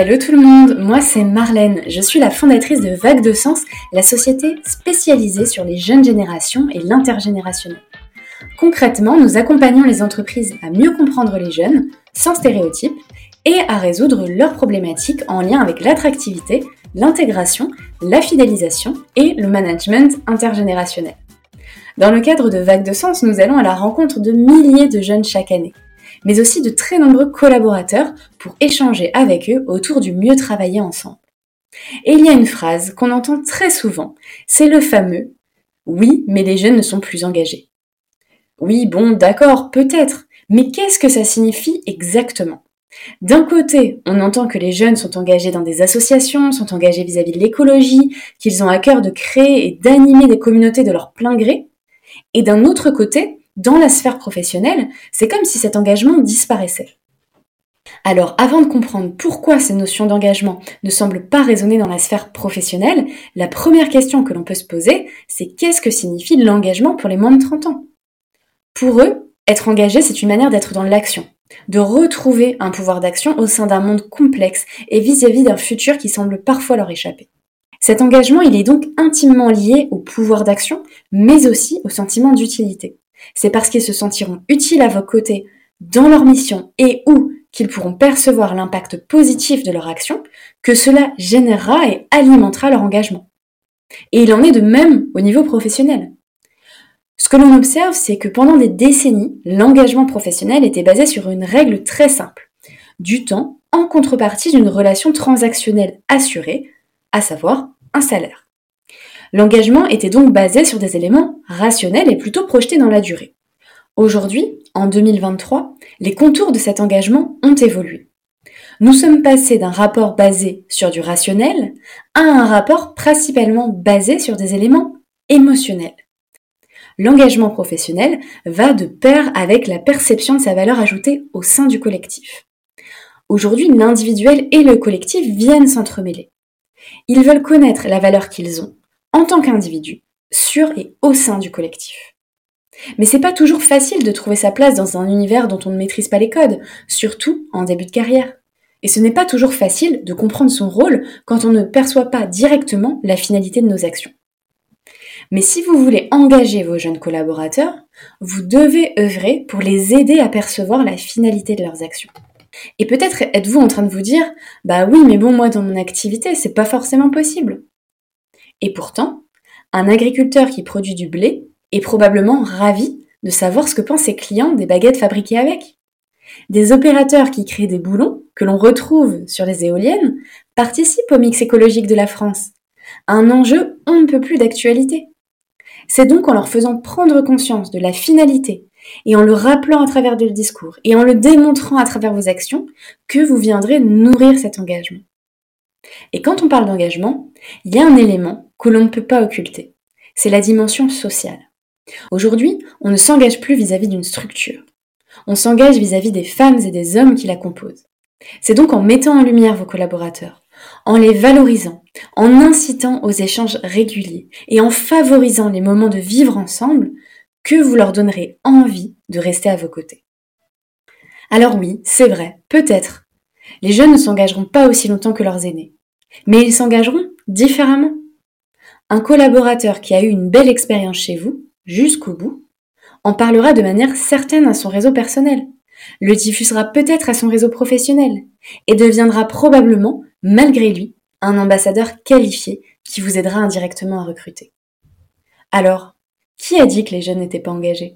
Hello tout le monde, moi c'est Marlène, je suis la fondatrice de Vague de Sens, la société spécialisée sur les jeunes générations et l'intergénérationnel. Concrètement, nous accompagnons les entreprises à mieux comprendre les jeunes, sans stéréotypes, et à résoudre leurs problématiques en lien avec l'attractivité, l'intégration, la fidélisation et le management intergénérationnel. Dans le cadre de Vague de Sens, nous allons à la rencontre de milliers de jeunes chaque année mais aussi de très nombreux collaborateurs pour échanger avec eux autour du mieux travailler ensemble. Et il y a une phrase qu'on entend très souvent, c'est le fameux oui, mais les jeunes ne sont plus engagés. Oui, bon, d'accord, peut-être, mais qu'est-ce que ça signifie exactement? D'un côté, on entend que les jeunes sont engagés dans des associations, sont engagés vis-à-vis de l'écologie, qu'ils ont à cœur de créer et d'animer des communautés de leur plein gré. Et d'un autre côté, dans la sphère professionnelle, c'est comme si cet engagement disparaissait. Alors, avant de comprendre pourquoi ces notions d'engagement ne semblent pas résonner dans la sphère professionnelle, la première question que l'on peut se poser, c'est qu'est-ce que signifie l'engagement pour les moins de 30 ans? Pour eux, être engagé, c'est une manière d'être dans l'action, de retrouver un pouvoir d'action au sein d'un monde complexe et vis-à-vis d'un futur qui semble parfois leur échapper. Cet engagement, il est donc intimement lié au pouvoir d'action, mais aussi au sentiment d'utilité. C'est parce qu'ils se sentiront utiles à vos côtés dans leur mission et où qu'ils pourront percevoir l'impact positif de leur action que cela générera et alimentera leur engagement. Et il en est de même au niveau professionnel. Ce que l'on observe, c'est que pendant des décennies, l'engagement professionnel était basé sur une règle très simple. Du temps en contrepartie d'une relation transactionnelle assurée, à savoir un salaire. L'engagement était donc basé sur des éléments rationnels et plutôt projetés dans la durée. Aujourd'hui, en 2023, les contours de cet engagement ont évolué. Nous sommes passés d'un rapport basé sur du rationnel à un rapport principalement basé sur des éléments émotionnels. L'engagement professionnel va de pair avec la perception de sa valeur ajoutée au sein du collectif. Aujourd'hui, l'individuel et le collectif viennent s'entremêler. Ils veulent connaître la valeur qu'ils ont, en tant qu'individu, sur et au sein du collectif. Mais c'est pas toujours facile de trouver sa place dans un univers dont on ne maîtrise pas les codes, surtout en début de carrière. Et ce n'est pas toujours facile de comprendre son rôle quand on ne perçoit pas directement la finalité de nos actions. Mais si vous voulez engager vos jeunes collaborateurs, vous devez œuvrer pour les aider à percevoir la finalité de leurs actions. Et peut-être êtes-vous en train de vous dire, bah oui, mais bon, moi dans mon activité, c'est pas forcément possible. Et pourtant, un agriculteur qui produit du blé est probablement ravi de savoir ce que pensent ses clients des baguettes fabriquées avec. Des opérateurs qui créent des boulons, que l'on retrouve sur les éoliennes, participent au mix écologique de la France. Un enjeu on ne peut plus d'actualité. C'est donc en leur faisant prendre conscience de la finalité et en le rappelant à travers le discours et en le démontrant à travers vos actions que vous viendrez nourrir cet engagement. Et quand on parle d'engagement, il y a un élément que l'on ne peut pas occulter. C'est la dimension sociale. Aujourd'hui, on ne s'engage plus vis-à-vis d'une structure. On s'engage vis-à-vis des femmes et des hommes qui la composent. C'est donc en mettant en lumière vos collaborateurs, en les valorisant, en incitant aux échanges réguliers et en favorisant les moments de vivre ensemble que vous leur donnerez envie de rester à vos côtés. Alors oui, c'est vrai, peut-être. Les jeunes ne s'engageront pas aussi longtemps que leurs aînés, mais ils s'engageront différemment. Un collaborateur qui a eu une belle expérience chez vous, jusqu'au bout, en parlera de manière certaine à son réseau personnel, le diffusera peut-être à son réseau professionnel, et deviendra probablement, malgré lui, un ambassadeur qualifié qui vous aidera indirectement à recruter. Alors, qui a dit que les jeunes n'étaient pas engagés?